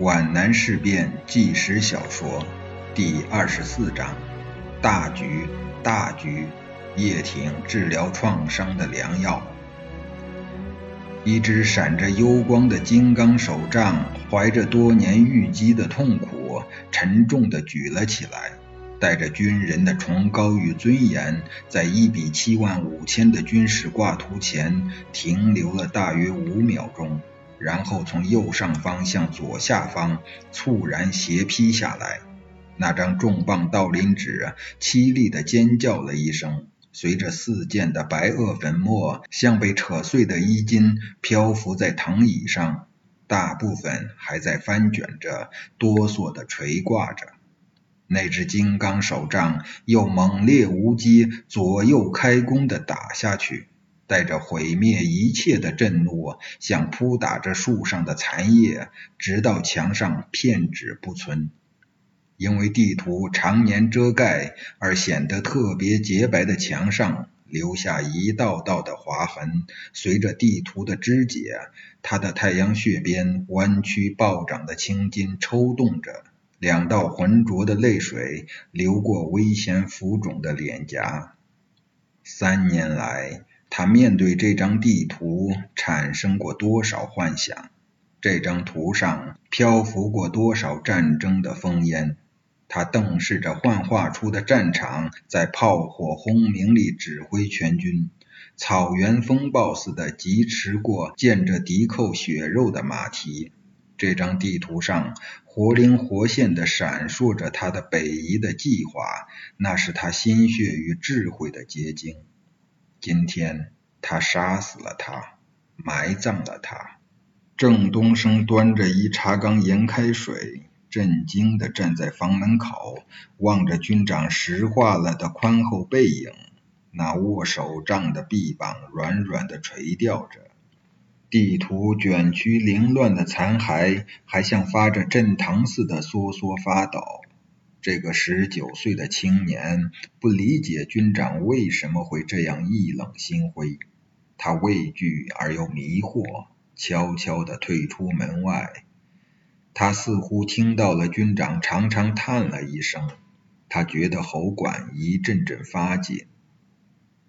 皖南事变纪实小说第二十四章：大局，大局，叶挺治疗创伤的良药。一只闪着幽光的金刚手杖，怀着多年郁积的痛苦，沉重地举了起来，带着军人的崇高与尊严，在一比七万五千的军事挂图前停留了大约五秒钟。然后从右上方向左下方猝然斜劈下来，那张重磅道林纸凄厉地尖叫了一声，随着四溅的白垩粉末像被扯碎的衣襟漂浮在藤椅上，大部分还在翻卷着，哆嗦地垂挂着。那只金刚手杖又猛烈无羁，左右开弓地打下去。带着毁灭一切的震怒，像扑打着树上的残叶，直到墙上片纸不存。因为地图常年遮盖而显得特别洁白的墙上，留下一道道的划痕。随着地图的肢解，他的太阳穴边弯曲暴涨的青筋抽动着，两道浑浊的泪水流过危险浮肿的脸颊。三年来。他面对这张地图产生过多少幻想？这张图上漂浮过多少战争的烽烟？他瞪视着幻化出的战场，在炮火轰鸣里指挥全军。草原风暴似的疾驰过溅着敌寇血肉的马蹄。这张地图上活灵活现地闪烁着他的北移的计划，那是他心血与智慧的结晶。今天，他杀死了他，埋葬了他。郑东升端着一茶缸盐开水，震惊地站在房门口，望着军长石化了的宽厚背影。那握手杖的臂膀软软地垂吊着，地图卷曲凌乱的残骸还像发着震堂似的缩缩发抖。这个十九岁的青年不理解军长为什么会这样意冷心灰，他畏惧而又迷惑，悄悄地退出门外。他似乎听到了军长长长叹了一声，他觉得喉管一阵阵发紧。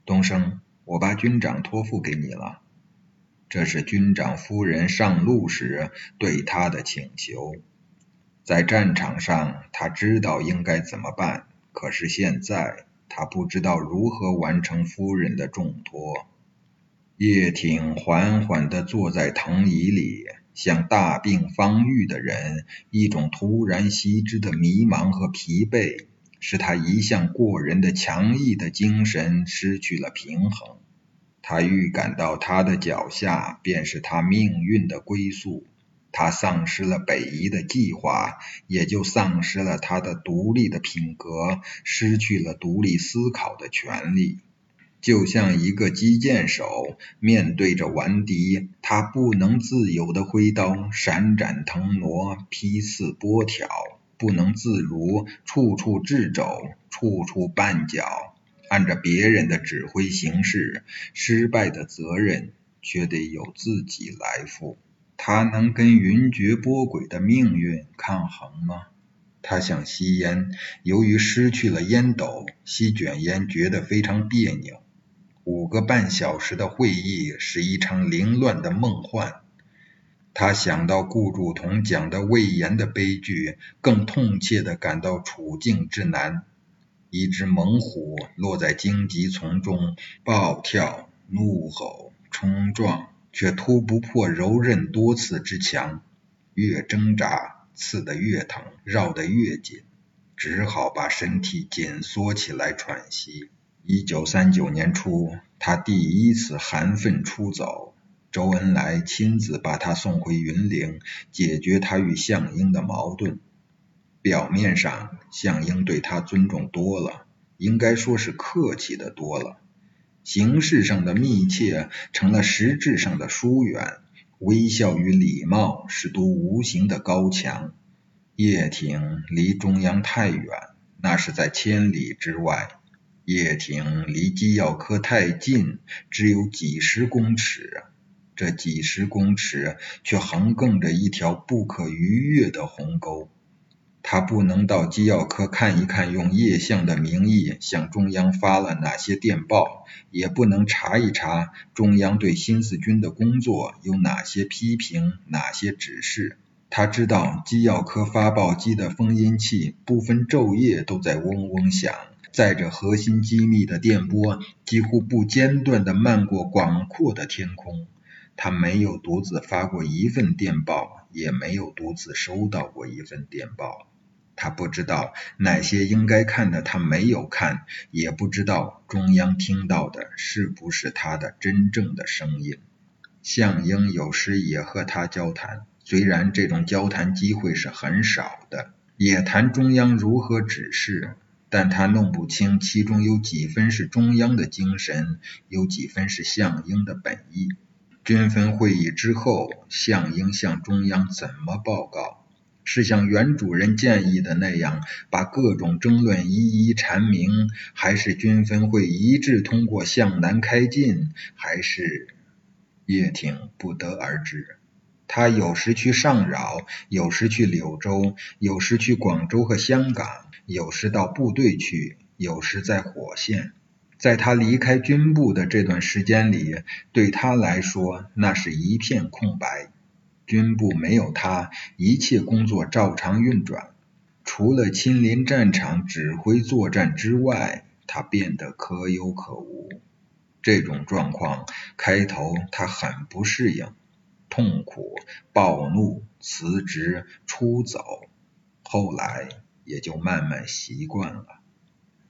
东升，我把军长托付给你了，这是军长夫人上路时对他的请求。在战场上，他知道应该怎么办，可是现在他不知道如何完成夫人的重托。叶挺缓缓地坐在藤椅里，像大病方愈的人，一种突然袭之的迷茫和疲惫，使他一向过人的强毅的精神失去了平衡。他预感到他的脚下便是他命运的归宿。他丧失了北移的计划，也就丧失了他的独立的品格，失去了独立思考的权利。就像一个击剑手面对着顽敌，他不能自由地挥刀，闪展腾挪，劈刺拨挑，不能自如，处处掣肘，处处绊脚，按着别人的指挥行事，失败的责任却得由自己来负。他能跟云谲波诡的命运抗衡吗？他想吸烟，由于失去了烟斗，吸卷烟觉得非常别扭。五个半小时的会议是一场凌乱的梦幻。他想到顾祝同讲的魏延的悲剧，更痛切地感到处境之难。一只猛虎落在荆棘丛中，暴跳、怒吼、冲撞。却突不破柔韧多刺之墙，越挣扎刺得越疼，绕得越紧，只好把身体紧缩起来喘息。一九三九年初，他第一次含愤出走，周恩来亲自把他送回云陵，解决他与项英的矛盾。表面上，项英对他尊重多了，应该说是客气的多了。形式上的密切成了实质上的疏远，微笑与礼貌是堵无形的高墙。叶挺离中央太远，那是在千里之外；叶挺离机要科太近，只有几十公尺。这几十公尺却横亘着一条不可逾越的鸿沟。他不能到机要科看一看，用叶相的名义向中央发了哪些电报，也不能查一查中央对新四军的工作有哪些批评、哪些指示。他知道机要科发报机的封音器不分昼夜都在嗡嗡响，载着核心机密的电波几乎不间断地漫过广阔的天空。他没有独自发过一份电报，也没有独自收到过一份电报。他不知道哪些应该看的他没有看，也不知道中央听到的是不是他的真正的声音。项英有时也和他交谈，虽然这种交谈机会是很少的，也谈中央如何指示，但他弄不清其中有几分是中央的精神，有几分是项英的本意。军分会议之后，项英向中央怎么报告？是像原主人建议的那样，把各种争论一一阐明，还是军分会一致通过向南开进，还是叶挺不得而知。他有时去上饶，有时去柳州，有时去广州和香港，有时到部队去，有时在火线。在他离开军部的这段时间里，对他来说，那是一片空白。军部没有他，一切工作照常运转。除了亲临战场指挥作战之外，他变得可有可无。这种状况开头他很不适应，痛苦、暴怒、辞职、出走，后来也就慢慢习惯了。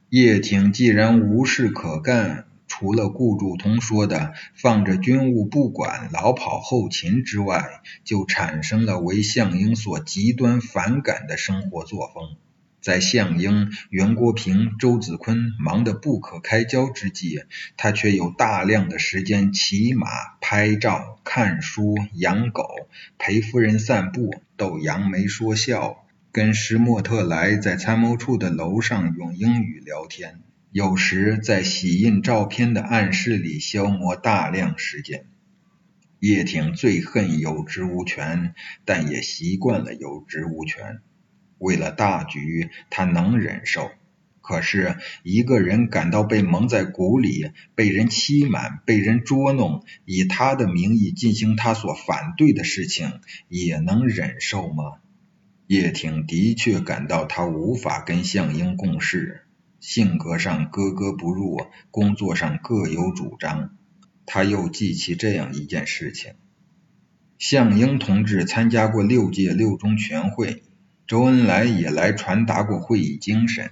叶挺既然无事可干。除了顾祝同说的放着军务不管，老跑后勤之外，就产生了为项英所极端反感的生活作风。在项英、袁国平、周子坤忙得不可开交之际，他却有大量的时间骑马、拍照、看书、养狗、陪夫人散步、逗杨梅说笑，跟施莫特莱在参谋处的楼上用英语聊天。有时在洗印照片的暗室里消磨大量时间。叶挺最恨有职无权，但也习惯了有职无权。为了大局，他能忍受。可是一个人感到被蒙在鼓里，被人欺瞒，被人捉弄，以他的名义进行他所反对的事情，也能忍受吗？叶挺的确感到他无法跟项英共事。性格上格格不入，工作上各有主张。他又记起这样一件事情：项英同志参加过六届六中全会，周恩来也来传达过会议精神。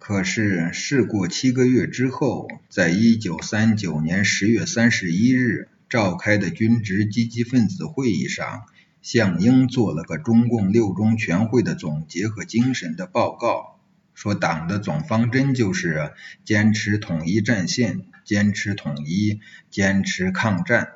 可是事过七个月之后，在一九三九年十月三十一日召开的军职积极分子会议上，项英做了个中共六中全会的总结和精神的报告。说党的总方针就是坚持统一战线，坚持统一，坚持抗战。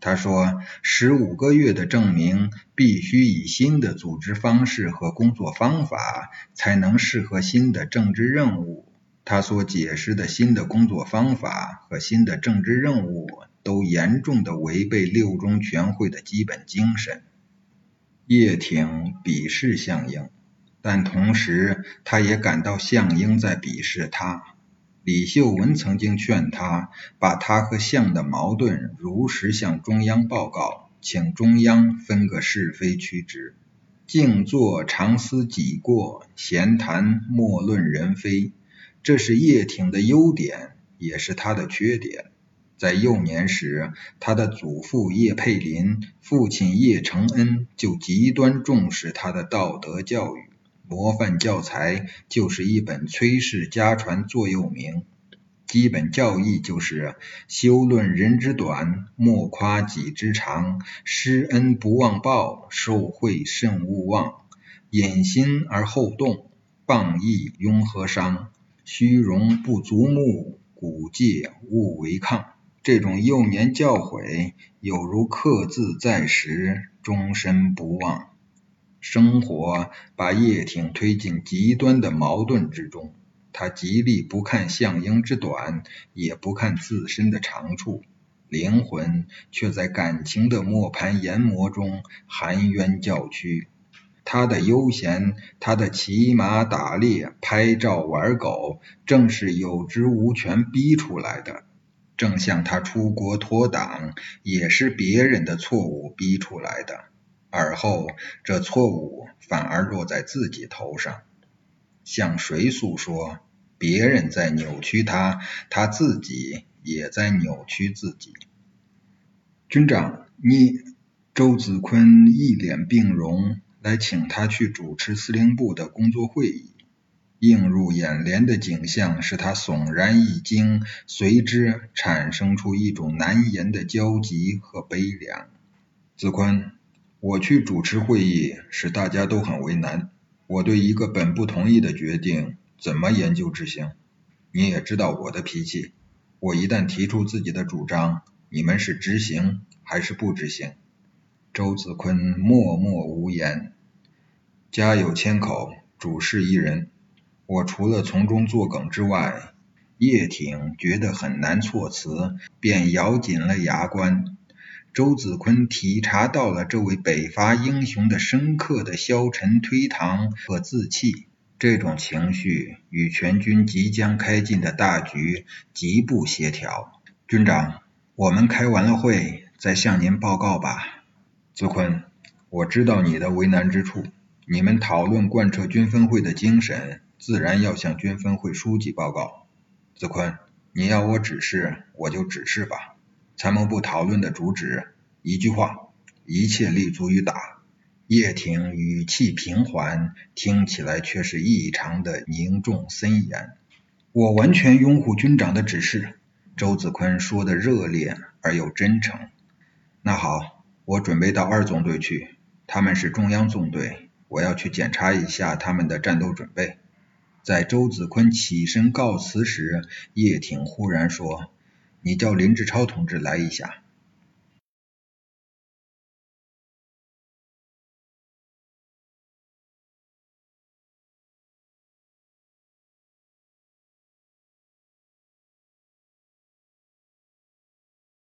他说，十五个月的证明必须以新的组织方式和工作方法，才能适合新的政治任务。他所解释的新的工作方法和新的政治任务，都严重的违背六中全会的基本精神。叶挺鄙视项英。但同时，他也感到项英在鄙视他。李秀文曾经劝他，把他和项的矛盾如实向中央报告，请中央分个是非曲直。静坐常思己过，闲谈莫论人非。这是叶挺的优点，也是他的缺点。在幼年时，他的祖父叶佩林、父亲叶承恩就极端重视他的道德教育。模范教材就是一本崔氏家传座右铭，基本教义就是修论人之短，莫夸己之长；施恩不忘报，受贿慎勿忘；隐心而后动，谤义庸和商；虚荣不足目，古戒勿违抗。这种幼年教诲，有如刻字在石，终身不忘。生活把叶挺推进极端的矛盾之中，他极力不看项英之短，也不看自身的长处。灵魂却在感情的磨盘研磨中含冤叫屈。他的悠闲，他的骑马打猎、拍照玩狗，正是有职无权逼出来的。正像他出国脱党，也是别人的错误逼出来的。而后，这错误反而落在自己头上。向谁诉说？别人在扭曲他，他自己也在扭曲自己。军长，你……周子坤一脸病容，来请他去主持司令部的工作会议。映入眼帘的景象使他悚然一惊，随之产生出一种难言的焦急和悲凉。子坤，我去主持会议，使大家都很为难。我对一个本不同意的决定。怎么研究执行？你也知道我的脾气。我一旦提出自己的主张，你们是执行还是不执行？周子坤默默无言。家有千口，主事一人。我除了从中作梗之外，叶挺觉得很难措辞，便咬紧了牙关。周子坤体察到了这位北伐英雄的深刻的消沉推搪和自弃。这种情绪与全军即将开进的大局极不协调。军长，我们开完了会再向您报告吧。子坤，我知道你的为难之处。你们讨论贯彻军分会的精神，自然要向军分会书记报告。子坤，你要我指示，我就指示吧。参谋部讨论的主旨，一句话，一切立足于打。叶挺语气平缓，听起来却是异常的凝重森严。我完全拥护军长的指示。周子坤说的热烈而又真诚。那好，我准备到二纵队去，他们是中央纵队，我要去检查一下他们的战斗准备。在周子坤起身告辞时，叶挺忽然说：“你叫林志超同志来一下。”